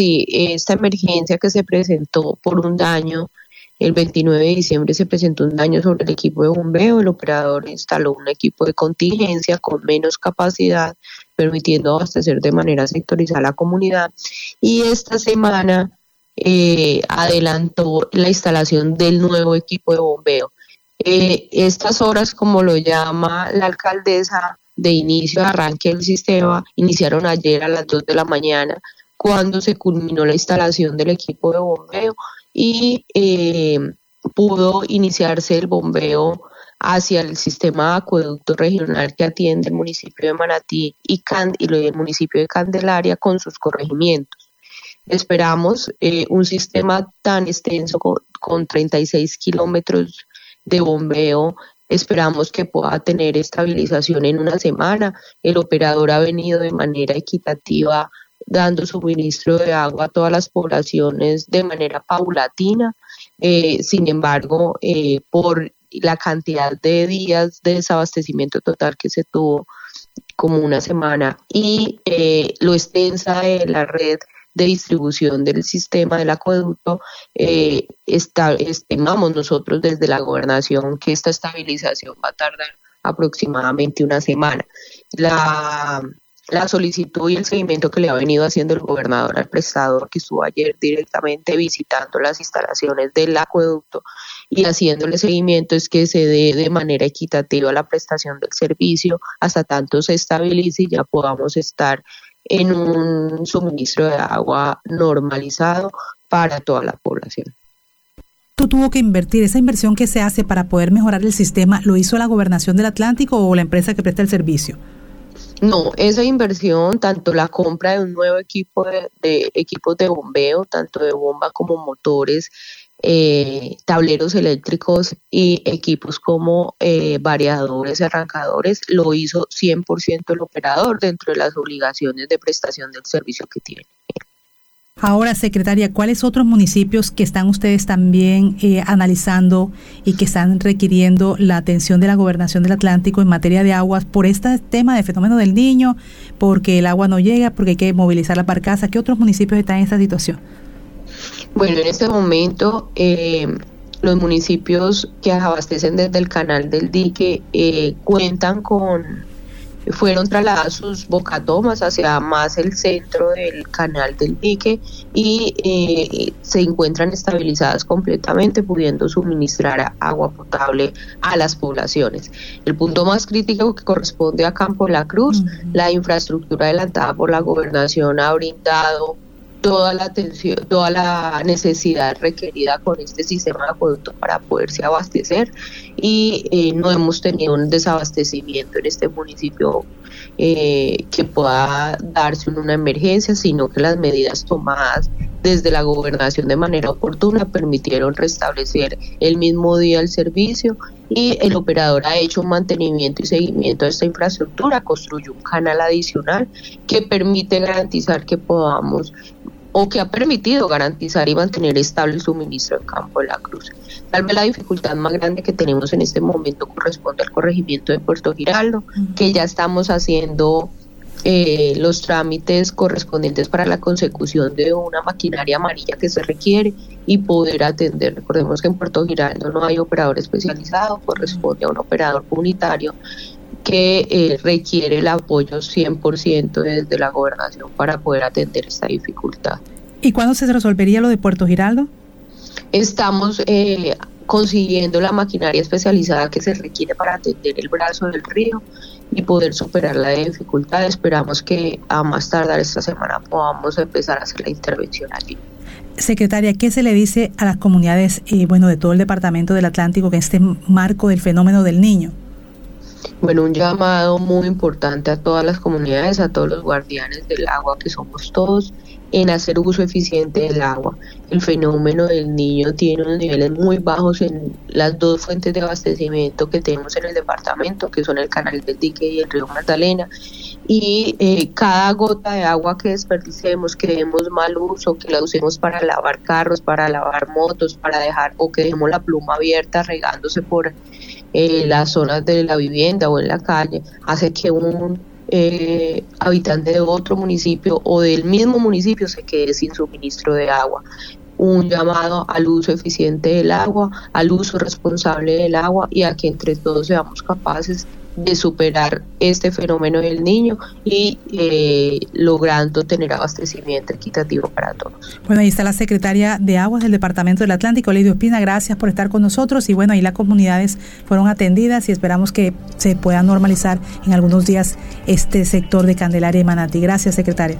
sí, esta emergencia que se presentó por un daño, el 29 de diciembre se presentó un daño sobre el equipo de bombeo, el operador instaló un equipo de contingencia con menos capacidad, permitiendo abastecer de manera sectorizada la comunidad. Y esta semana eh, adelantó la instalación del nuevo equipo de bombeo. Eh, estas horas, como lo llama la alcaldesa, de inicio arranque del sistema, iniciaron ayer a las 2 de la mañana, cuando se culminó la instalación del equipo de bombeo y eh, pudo iniciarse el bombeo hacia el sistema de acueducto regional que atiende el municipio de Manatí y, y el municipio de Candelaria con sus corregimientos. Esperamos eh, un sistema tan extenso con, con 36 kilómetros de bombeo Esperamos que pueda tener estabilización en una semana. El operador ha venido de manera equitativa dando suministro de agua a todas las poblaciones de manera paulatina. Eh, sin embargo, eh, por la cantidad de días de desabastecimiento total que se tuvo como una semana y eh, lo extensa de la red de distribución del sistema del acueducto, eh, estimamos nosotros desde la gobernación que esta estabilización va a tardar aproximadamente una semana. La, la solicitud y el seguimiento que le ha venido haciendo el gobernador al prestador, que estuvo ayer directamente visitando las instalaciones del acueducto y haciéndole seguimiento, es que se dé de manera equitativa la prestación del servicio hasta tanto se estabilice y ya podamos estar en un suministro de agua normalizado para toda la población. ¿Tú tuvo que invertir esa inversión que se hace para poder mejorar el sistema? ¿Lo hizo la gobernación del Atlántico o la empresa que presta el servicio? No, esa inversión, tanto la compra de un nuevo equipo de, de equipos de bombeo, tanto de bomba como motores, eh, tableros eléctricos y equipos como eh, variadores arrancadores, lo hizo 100% el operador dentro de las obligaciones de prestación del servicio que tiene. Ahora, secretaria, ¿cuáles otros municipios que están ustedes también eh, analizando y que están requiriendo la atención de la gobernación del Atlántico en materia de aguas por este tema de fenómeno del niño, porque el agua no llega, porque hay que movilizar la barcaza? ¿Qué otros municipios están en esta situación? Bueno, en este momento eh, los municipios que abastecen desde el canal del dique eh, cuentan con, fueron trasladadas sus bocatomas hacia más el centro del canal del dique y eh, se encuentran estabilizadas completamente, pudiendo suministrar agua potable a las poblaciones. El punto más crítico que corresponde a Campo La Cruz, la infraestructura adelantada por la gobernación ha brindado toda la atención, toda la necesidad requerida con este sistema de acueducto para poderse abastecer y eh, no hemos tenido un desabastecimiento en este municipio eh, que pueda darse una emergencia, sino que las medidas tomadas desde la gobernación de manera oportuna permitieron restablecer el mismo día el servicio y el operador ha hecho mantenimiento y seguimiento de esta infraestructura, construyó un canal adicional que permite garantizar que podamos o que ha permitido garantizar y mantener estable el suministro en Campo de la Cruz. Tal vez la dificultad más grande que tenemos en este momento corresponde al corregimiento de Puerto Giraldo, que ya estamos haciendo eh, los trámites correspondientes para la consecución de una maquinaria amarilla que se requiere y poder atender. Recordemos que en Puerto Giraldo no hay operador especializado, corresponde a un operador comunitario que eh, requiere el apoyo 100% desde la gobernación para poder atender esta dificultad. ¿Y cuándo se resolvería lo de Puerto Giraldo? Estamos eh, consiguiendo la maquinaria especializada que se requiere para atender el brazo del río y poder superar la dificultad. Esperamos que a más tardar esta semana podamos empezar a hacer la intervención allí. Secretaria, ¿qué se le dice a las comunidades eh, bueno, de todo el departamento del Atlántico que en este marco del fenómeno del niño? Bueno, un llamado muy importante a todas las comunidades, a todos los guardianes del agua que somos todos, en hacer uso eficiente del agua. El fenómeno del niño tiene unos niveles muy bajos en las dos fuentes de abastecimiento que tenemos en el departamento, que son el canal del dique y el río Magdalena. Y eh, cada gota de agua que desperdicemos, que demos mal uso, que la usemos para lavar carros, para lavar motos, para dejar o que dejemos la pluma abierta regándose por eh, las zonas de la vivienda o en la calle, hace que un eh, habitante de otro municipio o del mismo municipio se quede sin suministro de agua. Un llamado al uso eficiente del agua, al uso responsable del agua y a que entre todos seamos capaces de superar este fenómeno del niño y eh, logrando tener abastecimiento equitativo para todos. Bueno, ahí está la secretaria de Aguas del Departamento del Atlántico, Leidio Espina, gracias por estar con nosotros y bueno, ahí las comunidades fueron atendidas y esperamos que se pueda normalizar en algunos días este sector de Candelaria y Manati. Gracias, secretaria.